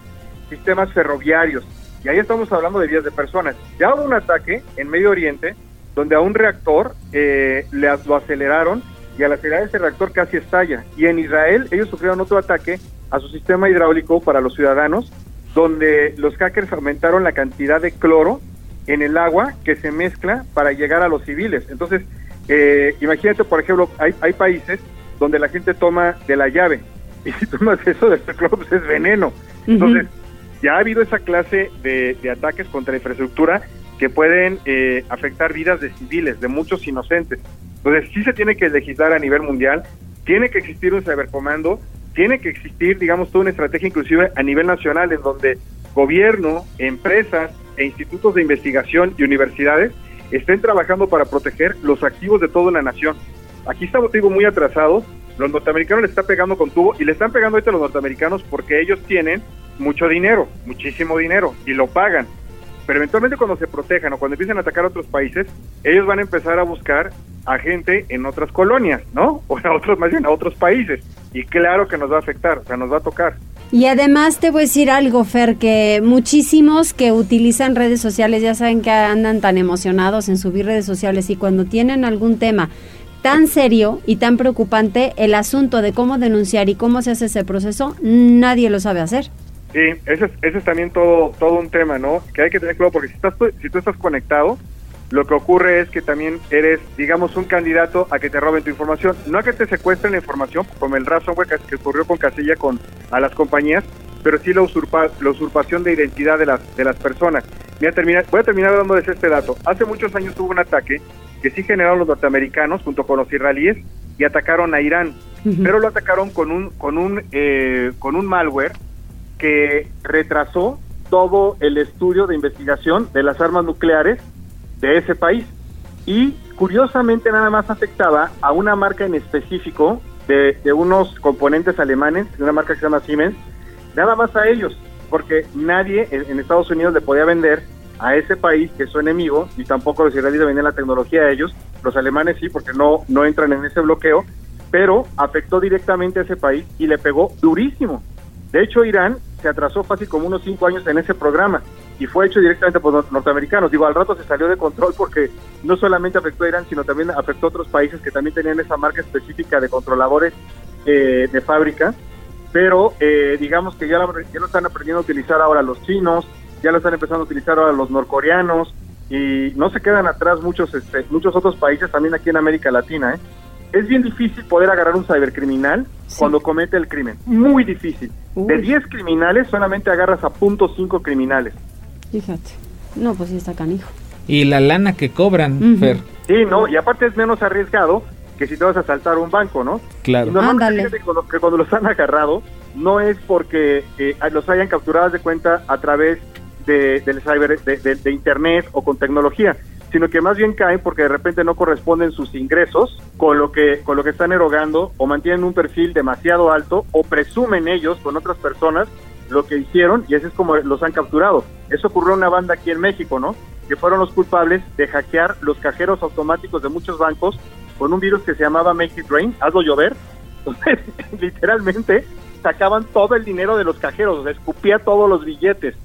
sistemas ferroviarios. Y ahí estamos hablando de vías de personas. Ya hubo un ataque en Medio Oriente donde a un reactor eh, le, lo aceleraron y al acelerar ese reactor casi estalla. Y en Israel ellos sufrieron otro ataque a su sistema hidráulico para los ciudadanos, donde los hackers aumentaron la cantidad de cloro en el agua que se mezcla para llegar a los civiles. Entonces, eh, imagínate, por ejemplo, hay, hay países donde la gente toma de la llave y si tomas eso del cloro, pues es veneno. Entonces, uh -huh. Ya ha habido esa clase de, de ataques contra infraestructura que pueden eh, afectar vidas de civiles, de muchos inocentes. Entonces, sí se tiene que legislar a nivel mundial, tiene que existir un cibercomando, tiene que existir, digamos, toda una estrategia inclusive a nivel nacional en donde gobierno, empresas e institutos de investigación y universidades estén trabajando para proteger los activos de toda la nación. Aquí estamos, digo, muy atrasados. Los norteamericanos le están pegando con tubo y le están pegando ahorita a los norteamericanos porque ellos tienen mucho dinero, muchísimo dinero y lo pagan. Pero eventualmente cuando se protejan o cuando empiecen a atacar a otros países, ellos van a empezar a buscar a gente en otras colonias, ¿no? O a otros, más bien a otros países. Y claro que nos va a afectar, o sea, nos va a tocar. Y además te voy a decir algo, Fer, que muchísimos que utilizan redes sociales ya saben que andan tan emocionados en subir redes sociales y cuando tienen algún tema tan serio y tan preocupante, el asunto de cómo denunciar y cómo se hace ese proceso, nadie lo sabe hacer. Sí, ese es, ese es también todo, todo un tema, ¿no? Que hay que tener cuidado porque si, estás, si tú estás conectado, lo que ocurre es que también eres, digamos, un candidato a que te roben tu información. No a que te secuestren la información, como el ransomware que, ocurrió con Casilla con a las compañías, pero sí la, usurpa, la usurpación de identidad de las, de las personas. Voy a, terminar, voy a terminar dándoles este dato. Hace muchos años hubo un ataque que sí generaron los norteamericanos junto con los israelíes y atacaron a Irán, uh -huh. pero lo atacaron con un, con un, eh, con un malware que retrasó todo el estudio de investigación de las armas nucleares de ese país. Y curiosamente nada más afectaba a una marca en específico de, de, unos componentes alemanes, una marca que se llama Siemens, nada más a ellos, porque nadie en, en Estados Unidos le podía vender a ese país que es su enemigo, y tampoco los israelíes venden la tecnología a ellos, los alemanes sí, porque no, no entran en ese bloqueo, pero afectó directamente a ese país y le pegó durísimo. De hecho, Irán se atrasó fácil como unos cinco años en ese programa y fue hecho directamente por los norteamericanos. Digo, al rato se salió de control porque no solamente afectó a Irán, sino también afectó a otros países que también tenían esa marca específica de controladores eh, de fábrica, pero eh, digamos que ya lo, ya lo están aprendiendo a utilizar ahora los chinos, ya lo están empezando a utilizar ahora los norcoreanos y no se quedan atrás muchos, este, muchos otros países también aquí en América Latina. ¿eh? Es bien difícil poder agarrar un cibercriminal sí. cuando comete el crimen, muy difícil. Uy. De 10 criminales solamente agarras a punto .5 criminales. Fíjate. No, pues sí está canijo. Y la lana que cobran, uh -huh. Fer. Sí, no, y aparte es menos arriesgado que si te vas a saltar un banco, ¿no? Claro. Y normalmente que cuando, que cuando los han agarrado no es porque eh, los hayan capturado de cuenta a través de, del cyber, de, de, de, internet o con tecnología, sino que más bien caen porque de repente no corresponden sus ingresos con lo que con lo que están erogando o mantienen un perfil demasiado alto o presumen ellos con otras personas lo que hicieron y así es como los han capturado. Eso ocurrió en una banda aquí en México, ¿no? Que fueron los culpables de hackear los cajeros automáticos de muchos bancos con un virus que se llamaba Make It Rain, hazlo llover. Literalmente sacaban todo el dinero de los cajeros, o sea, escupía todos los billetes.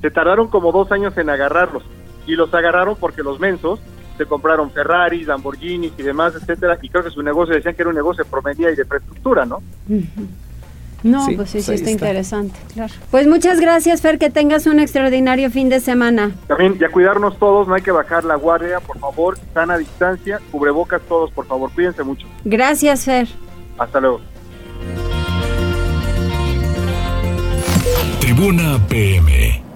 Se tardaron como dos años en agarrarlos y los agarraron porque los mensos se compraron Ferraris, Lamborghinis y demás, etcétera, y creo que su negocio decían que era un negocio de promedia y de infraestructura, ¿no? No, pues sí, sí está, interesante, claro. Pues muchas gracias, Fer, que tengas un extraordinario fin de semana. También, ya cuidarnos todos, no hay que bajar la guardia, por favor, están a distancia, cubrebocas todos, por favor, cuídense mucho. Gracias, Fer. Hasta luego. Tribuna PM.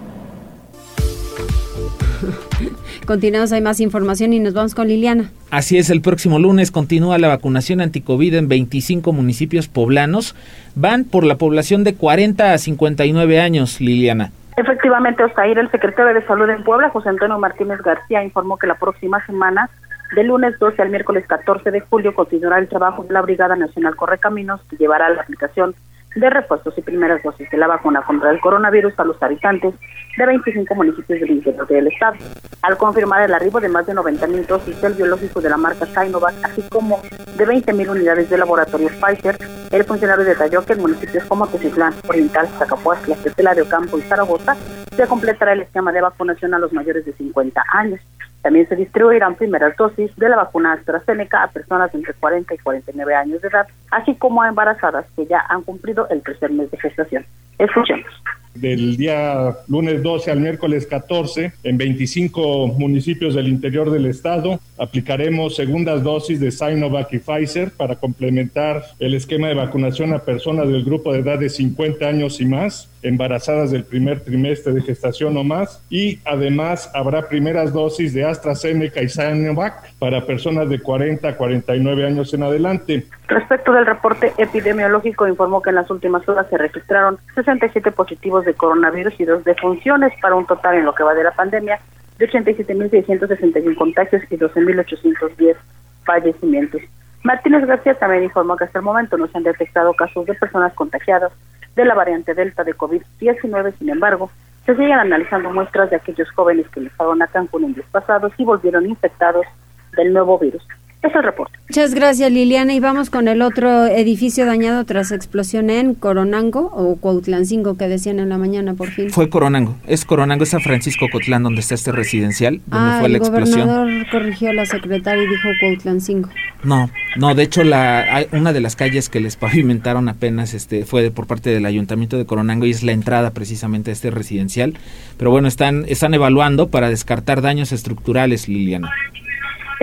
Continuamos, hay más información y nos vamos con Liliana. Así es, el próximo lunes continúa la vacunación anticovid en 25 municipios poblanos. Van por la población de 40 a 59 años, Liliana. Efectivamente, Osair, el secretario de Salud en Puebla, José Antonio Martínez García, informó que la próxima semana, del lunes 12 al miércoles 14 de julio, continuará el trabajo de la Brigada Nacional Correcaminos, que llevará la aplicación de refuerzos y primeras dosis de la vacuna contra el coronavirus a los habitantes de 25 municipios del interior del estado. Al confirmar el arribo de más de 90 mil dosis del biológico de la marca Sinovac, así como de 20 mil unidades del laboratorio Pfizer, el funcionario detalló que en municipios como Tecitlán, Oriental, Zacapuastla, Tetela de Ocampo y Zaragoza se completará el esquema de vacunación a los mayores de 50 años. También se distribuirán primeras dosis de la vacuna AstraZeneca a personas entre 40 y 49 años de edad, así como a embarazadas que ya han cumplido el tercer mes de gestación. Escuchemos del día lunes 12 al miércoles 14 en 25 municipios del interior del estado. Aplicaremos segundas dosis de Sinovac y Pfizer para complementar el esquema de vacunación a personas del grupo de edad de 50 años y más, embarazadas del primer trimestre de gestación o más. Y además habrá primeras dosis de AstraZeneca y Sinovac para personas de 40 a 49 años en adelante. Respecto del reporte epidemiológico, informó que en las últimas horas se registraron 67 positivos de coronavirus y dos defunciones para un total en lo que va de la pandemia de 87.661 contagios y 12.810 fallecimientos. Martínez García también informó que hasta el momento no se han detectado casos de personas contagiadas de la variante Delta de COVID-19, sin embargo, se siguen analizando muestras de aquellos jóvenes que fueron a Cancún en días pasados y volvieron infectados del nuevo virus. Es el reporte. Muchas gracias, Liliana. Y vamos con el otro edificio dañado tras explosión en Coronango o Cuautlancingo, que decían en la mañana, por fin. Fue Coronango. Es Coronango, es San Francisco Cotlán, donde está este residencial, donde ah, fue la el explosión. gobernador corrigió a la secretaria y dijo Cuautlancingo. No, no, de hecho, la, una de las calles que les pavimentaron apenas este, fue por parte del ayuntamiento de Coronango y es la entrada precisamente a este residencial. Pero bueno, están, están evaluando para descartar daños estructurales, Liliana.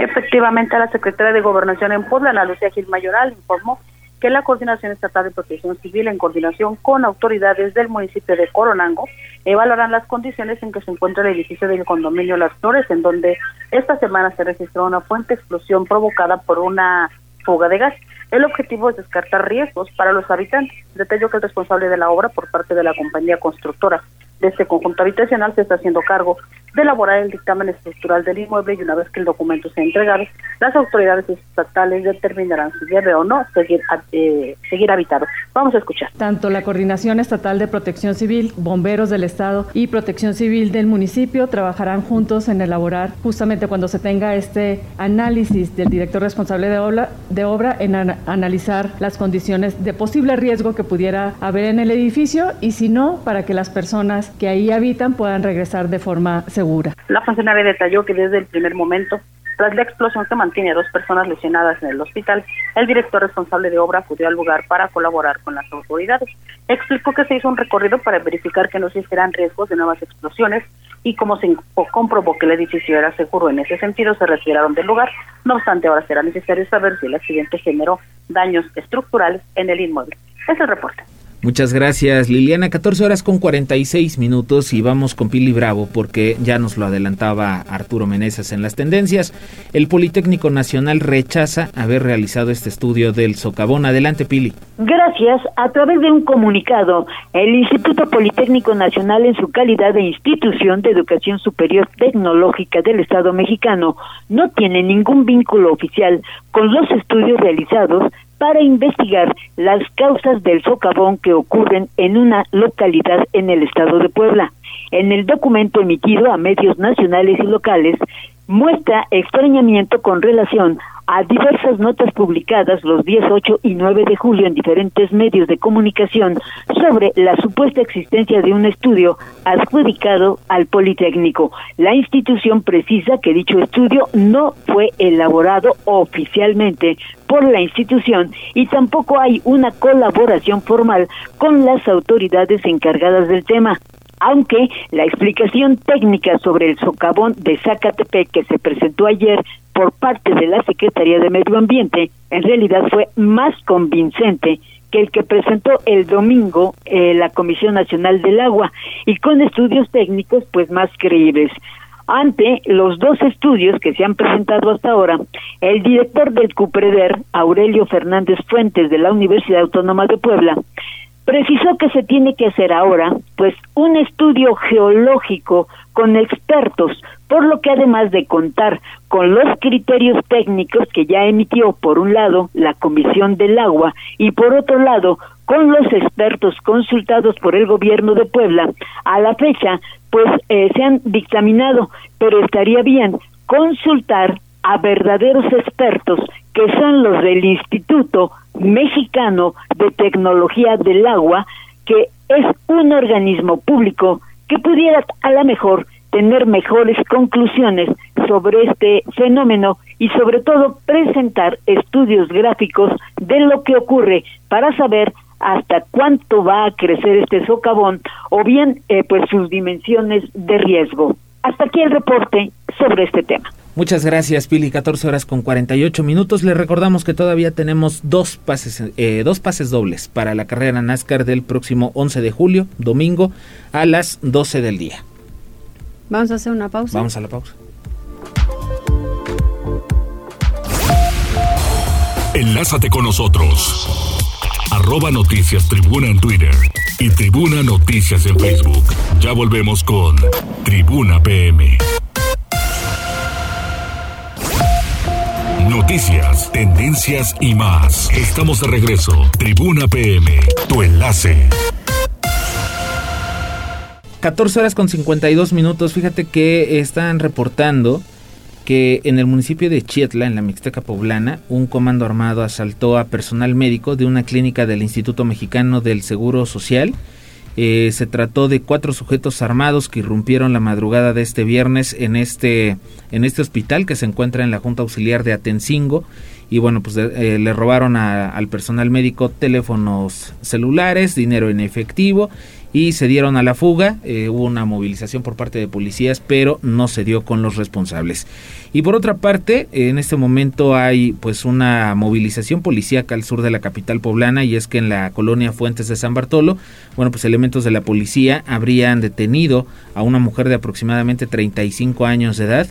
Efectivamente, la secretaria de Gobernación en Puebla, Ana Lucía Gil Mayoral, informó que la Coordinación Estatal de Protección Civil, en coordinación con autoridades del municipio de Coronango, evaluarán las condiciones en que se encuentra el edificio del condominio Las Flores, en donde esta semana se registró una fuente explosión provocada por una fuga de gas. El objetivo es descartar riesgos para los habitantes. Detalló que el responsable de la obra por parte de la compañía constructora de este conjunto habitacional se está haciendo cargo de elaborar el dictamen estructural del inmueble y una vez que el documento sea entregado, las autoridades estatales determinarán si debe o no seguir, eh, seguir habitado. Vamos a escuchar. Tanto la Coordinación Estatal de Protección Civil, bomberos del Estado y Protección Civil del municipio trabajarán juntos en elaborar, justamente cuando se tenga este análisis del director responsable de obra, de obra en analizar las condiciones de posible riesgo que pudiera haber en el edificio y si no, para que las personas que ahí habitan puedan regresar de forma segura. La funcionaria detalló que desde el primer momento, tras la explosión que mantiene a dos personas lesionadas en el hospital, el director responsable de obra acudió al lugar para colaborar con las autoridades. Explicó que se hizo un recorrido para verificar que no existieran riesgos de nuevas explosiones y como se comprobó que el edificio era seguro en ese sentido, se retiraron del lugar. No obstante, ahora será necesario saber si el accidente generó daños estructurales en el inmueble. Es el reporte. Muchas gracias Liliana, 14 horas con 46 minutos y vamos con Pili Bravo porque ya nos lo adelantaba Arturo Meneses en las tendencias. El Politécnico Nacional rechaza haber realizado este estudio del socavón. Adelante Pili. Gracias. A través de un comunicado, el Instituto Politécnico Nacional en su calidad de institución de educación superior tecnológica del Estado mexicano no tiene ningún vínculo oficial con los estudios realizados para investigar las causas del socavón que ocurren en una localidad en el estado de Puebla. En el documento emitido a medios nacionales y locales, muestra extrañamiento con relación a diversas notas publicadas los 18 y 9 de julio en diferentes medios de comunicación sobre la supuesta existencia de un estudio adjudicado al Politécnico. La institución precisa que dicho estudio no fue elaborado oficialmente por la institución y tampoco hay una colaboración formal con las autoridades encargadas del tema aunque la explicación técnica sobre el socavón de Zacatepec que se presentó ayer por parte de la Secretaría de Medio Ambiente en realidad fue más convincente que el que presentó el domingo eh, la Comisión Nacional del Agua y con estudios técnicos pues más creíbles. Ante los dos estudios que se han presentado hasta ahora, el director del CUPREDER, Aurelio Fernández Fuentes de la Universidad Autónoma de Puebla, precisó que se tiene que hacer ahora pues un estudio geológico con expertos, por lo que además de contar con los criterios técnicos que ya emitió por un lado la Comisión del Agua y por otro lado con los expertos consultados por el gobierno de Puebla, a la fecha pues eh, se han dictaminado, pero estaría bien consultar a verdaderos expertos que son los del Instituto Mexicano de Tecnología del Agua, que es un organismo público que pudiera a lo mejor tener mejores conclusiones sobre este fenómeno y sobre todo presentar estudios gráficos de lo que ocurre para saber hasta cuánto va a crecer este socavón o bien eh, pues sus dimensiones de riesgo. Hasta aquí el reporte sobre este tema. Muchas gracias, Pili. 14 horas con 48 minutos. Le recordamos que todavía tenemos dos pases, eh, dos pases dobles para la carrera NASCAR del próximo 11 de julio, domingo, a las 12 del día. Vamos a hacer una pausa. Vamos a la pausa. Enlázate con nosotros. Arroba Noticias Tribuna en Twitter y Tribuna Noticias en Facebook. Ya volvemos con Tribuna PM. Noticias, tendencias y más. Estamos de regreso. Tribuna PM, tu enlace. 14 horas con 52 minutos. Fíjate que están reportando que en el municipio de Chietla, en la Mixteca Poblana, un comando armado asaltó a personal médico de una clínica del Instituto Mexicano del Seguro Social eh, se trató de cuatro sujetos armados que irrumpieron la madrugada de este viernes en este, en este hospital que se encuentra en la Junta Auxiliar de Atencingo. Y bueno, pues eh, le robaron al personal médico teléfonos celulares, dinero en efectivo y se dieron a la fuga. Eh, hubo una movilización por parte de policías, pero no se dio con los responsables. Y por otra parte, en este momento hay pues una movilización policíaca al sur de la capital poblana y es que en la colonia Fuentes de San Bartolo, bueno, pues elementos de la policía habrían detenido a una mujer de aproximadamente 35 años de edad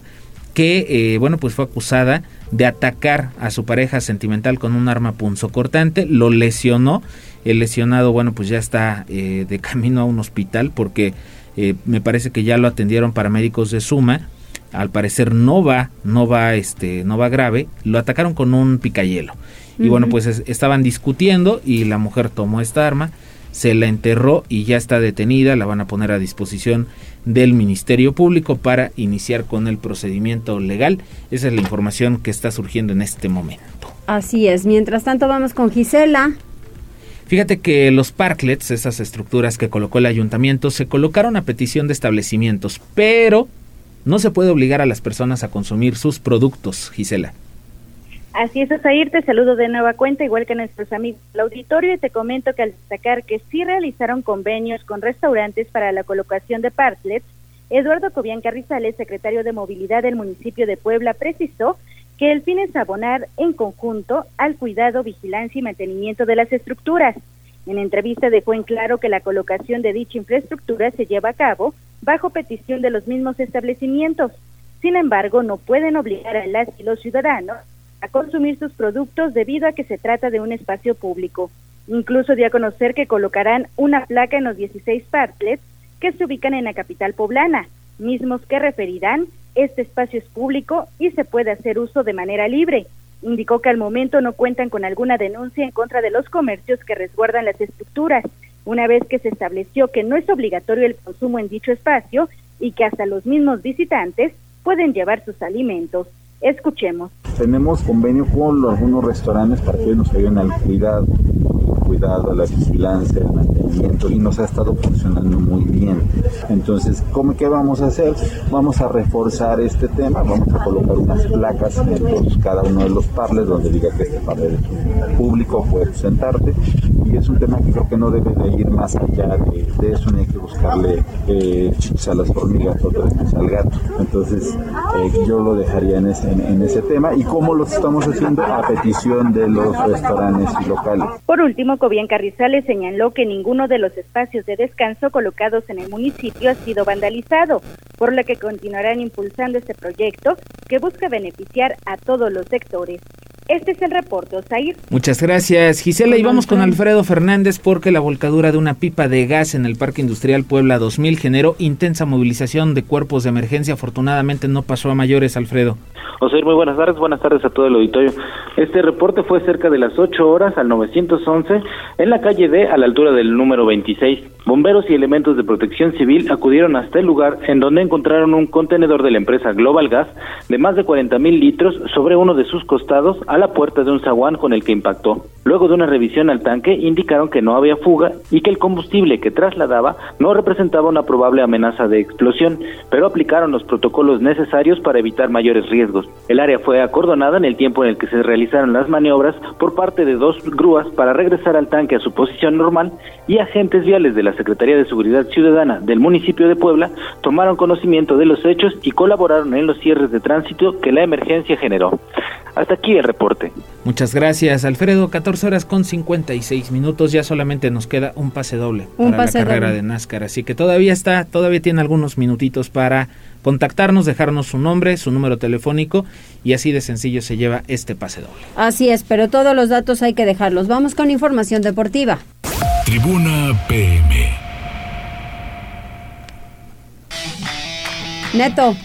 que, eh, bueno, pues fue acusada de atacar a su pareja sentimental con un arma punzocortante, lo lesionó, el lesionado, bueno, pues ya está eh, de camino a un hospital porque eh, me parece que ya lo atendieron paramédicos de Suma, al parecer no va, no va, este, no va grave, lo atacaron con un picayelo. Y bueno, pues estaban discutiendo y la mujer tomó esta arma, se la enterró y ya está detenida, la van a poner a disposición del Ministerio Público para iniciar con el procedimiento legal. Esa es la información que está surgiendo en este momento. Así es. Mientras tanto vamos con Gisela. Fíjate que los parklets, esas estructuras que colocó el ayuntamiento, se colocaron a petición de establecimientos, pero no se puede obligar a las personas a consumir sus productos, Gisela. Así es, Osair, te saludo de nueva cuenta, igual que nuestros amigos del auditorio, y te comento que al destacar que sí realizaron convenios con restaurantes para la colocación de parklets, Eduardo Cobian Carrizales, secretario de Movilidad del municipio de Puebla, precisó que el fin es abonar en conjunto al cuidado, vigilancia y mantenimiento de las estructuras En entrevista dejó en claro que la colocación de dicha infraestructura se lleva a cabo bajo petición de los mismos establecimientos. Sin embargo, no pueden obligar a las y los ciudadanos a consumir sus productos debido a que se trata de un espacio público. Incluso dio a conocer que colocarán una placa en los 16 partlets que se ubican en la capital poblana, mismos que referirán este espacio es público y se puede hacer uso de manera libre. Indicó que al momento no cuentan con alguna denuncia en contra de los comercios que resguardan las estructuras, una vez que se estableció que no es obligatorio el consumo en dicho espacio y que hasta los mismos visitantes pueden llevar sus alimentos. Escuchemos. Tenemos convenio con algunos restaurantes para que nos ayuden al cuidado cuidado, la vigilancia, el mantenimiento y nos ha estado funcionando muy bien. Entonces, ¿cómo, ¿qué vamos a hacer? Vamos a reforzar este tema, vamos a colocar unas placas en cada uno de los parles donde diga que este parle es público, puedes sentarte y es un tema que creo que no debe de ir más allá de, eso, ni hay que buscarle eh, a las hormigas, otro al gato. Entonces, eh, yo lo dejaría en ese, en ese tema y cómo lo estamos haciendo a petición de los restaurantes y locales. Por último, Cobian Carrizales señaló que ninguno de los espacios de descanso colocados en el municipio ha sido vandalizado, por lo que continuarán impulsando este proyecto que busca beneficiar a todos los sectores. Este es el reporte, Osair. Muchas gracias, Gisela. Y vamos con Alfredo Fernández porque la volcadura de una pipa de gas en el Parque Industrial Puebla 2000 generó intensa movilización de cuerpos de emergencia. Afortunadamente no pasó a mayores, Alfredo. Osair, muy buenas tardes. Buenas tardes a todo el auditorio. Este reporte fue cerca de las 8 horas al 911 en la calle D a la altura del número 26. Bomberos y elementos de protección civil acudieron hasta el lugar en donde encontraron un contenedor de la empresa Global Gas de más de 40 mil litros sobre uno de sus costados a la puerta de un zaguán con el que impactó. Luego de una revisión al tanque indicaron que no había fuga y que el combustible que trasladaba no representaba una probable amenaza de explosión, pero aplicaron los protocolos necesarios para evitar mayores riesgos. El área fue acordonada en el tiempo en el que se realizaron las maniobras por parte de dos grúas para regresar al tanque a su posición normal y agentes viales de la Secretaría de Seguridad Ciudadana del municipio de Puebla tomaron conocimiento de los hechos y colaboraron en los cierres de tránsito que la emergencia generó. Hasta aquí el reporte. Muchas gracias, Alfredo. 14 horas con 56 minutos. Ya solamente nos queda un pase doble un para pase la carrera doble. de NASCAR. Así que todavía está, todavía tiene algunos minutitos para contactarnos, dejarnos su nombre, su número telefónico y así de sencillo se lleva este pase doble. Así es, pero todos los datos hay que dejarlos. Vamos con información deportiva. Tribuna PM. Neto.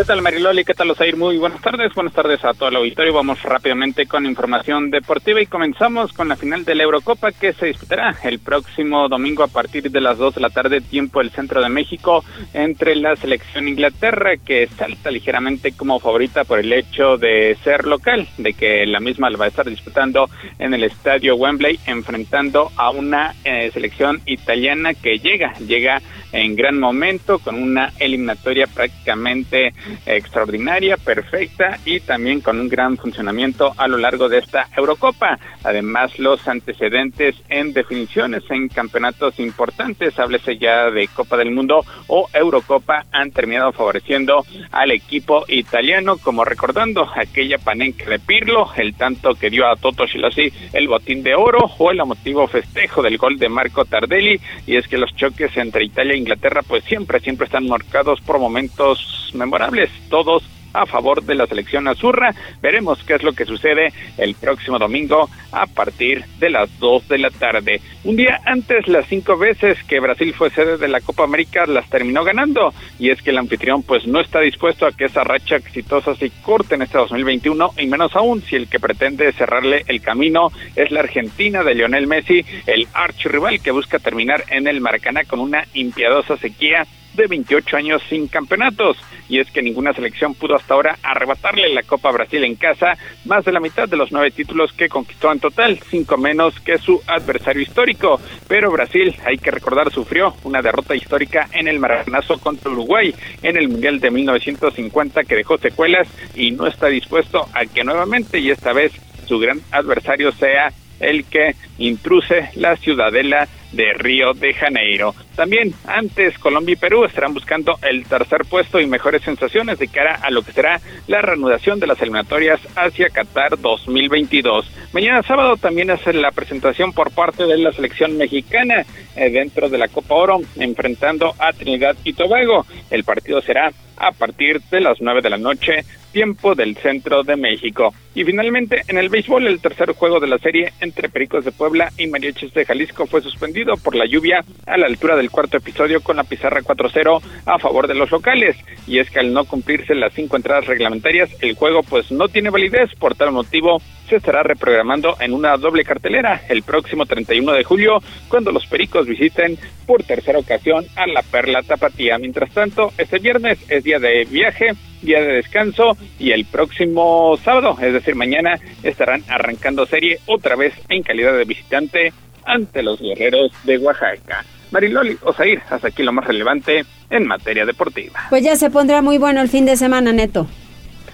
¿Qué tal Mariloli? ¿Qué tal Osair? Muy buenas tardes, buenas tardes a todo el auditorio. Vamos rápidamente con información deportiva y comenzamos con la final de la Eurocopa que se disputará el próximo domingo a partir de las 2 de la tarde, tiempo del centro de México, entre la selección Inglaterra que salta ligeramente como favorita por el hecho de ser local, de que la misma la va a estar disputando en el estadio Wembley, enfrentando a una eh, selección italiana que llega, llega en gran momento con una eliminatoria prácticamente extraordinaria, perfecta y también con un gran funcionamiento a lo largo de esta Eurocopa. Además, los antecedentes en definiciones en campeonatos importantes, háblese ya de Copa del Mundo o Eurocopa, han terminado favoreciendo al equipo italiano, como recordando aquella panenca de Pirlo, el tanto que dio a Toto Shilossi el botín de oro o el emotivo festejo del gol de Marco Tardelli. Y es que los choques entre Italia e Inglaterra, pues siempre, siempre están marcados por momentos memorables, todos a favor de la selección azurra. Veremos qué es lo que sucede el próximo domingo a partir de las 2 de la tarde. Un día antes, las cinco veces que Brasil fue sede de la Copa América las terminó ganando y es que el anfitrión pues no está dispuesto a que esa racha exitosa se corte en este 2021 y menos aún si el que pretende cerrarle el camino es la Argentina de Lionel Messi, el archirrival que busca terminar en el Maracaná con una impiedosa sequía de 28 años sin campeonatos. Y es que ninguna selección pudo hasta ahora arrebatarle la Copa Brasil en casa, más de la mitad de los nueve títulos que conquistó en total, cinco menos que su adversario histórico. Pero Brasil, hay que recordar, sufrió una derrota histórica en el maranazo contra Uruguay en el Mundial de 1950 que dejó secuelas y no está dispuesto a que nuevamente y esta vez su gran adversario sea el que intruse la ciudadela de Río de Janeiro. También antes Colombia y Perú estarán buscando el tercer puesto y mejores sensaciones de cara a lo que será la reanudación de las eliminatorias hacia Qatar 2022. Mañana sábado también es la presentación por parte de la selección mexicana eh, dentro de la Copa Oro enfrentando a Trinidad y Tobago. El partido será a partir de las 9 de la noche tiempo del centro de México. Y finalmente, en el béisbol, el tercer juego de la serie entre Pericos de Puebla y Mariachis de Jalisco fue suspendido por la lluvia a la altura del cuarto episodio con la pizarra 4-0 a favor de los locales. Y es que al no cumplirse las cinco entradas reglamentarias, el juego pues no tiene validez. Por tal motivo, se estará reprogramando en una doble cartelera el próximo 31 de julio, cuando los Pericos visiten por tercera ocasión a la Perla Tapatía. Mientras tanto, este viernes es día de viaje día de descanso y el próximo sábado, es decir, mañana, estarán arrancando serie otra vez en calidad de visitante ante los guerreros de Oaxaca. Mariloli Osair, hasta aquí lo más relevante en materia deportiva. Pues ya se pondrá muy bueno el fin de semana, Neto.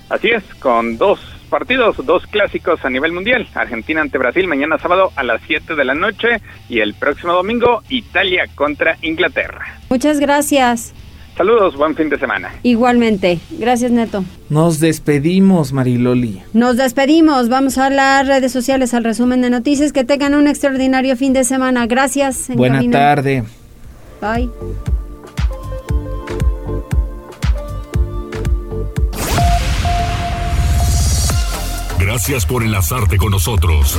Así es, con dos partidos, dos clásicos a nivel mundial. Argentina ante Brasil mañana sábado a las 7 de la noche y el próximo domingo Italia contra Inglaterra. Muchas gracias. Saludos, buen fin de semana. Igualmente. Gracias, Neto. Nos despedimos, Mariloli. Nos despedimos. Vamos a las redes sociales, al resumen de noticias. Que tengan un extraordinario fin de semana. Gracias. Buena tarde. Bye. Gracias por enlazarte con nosotros.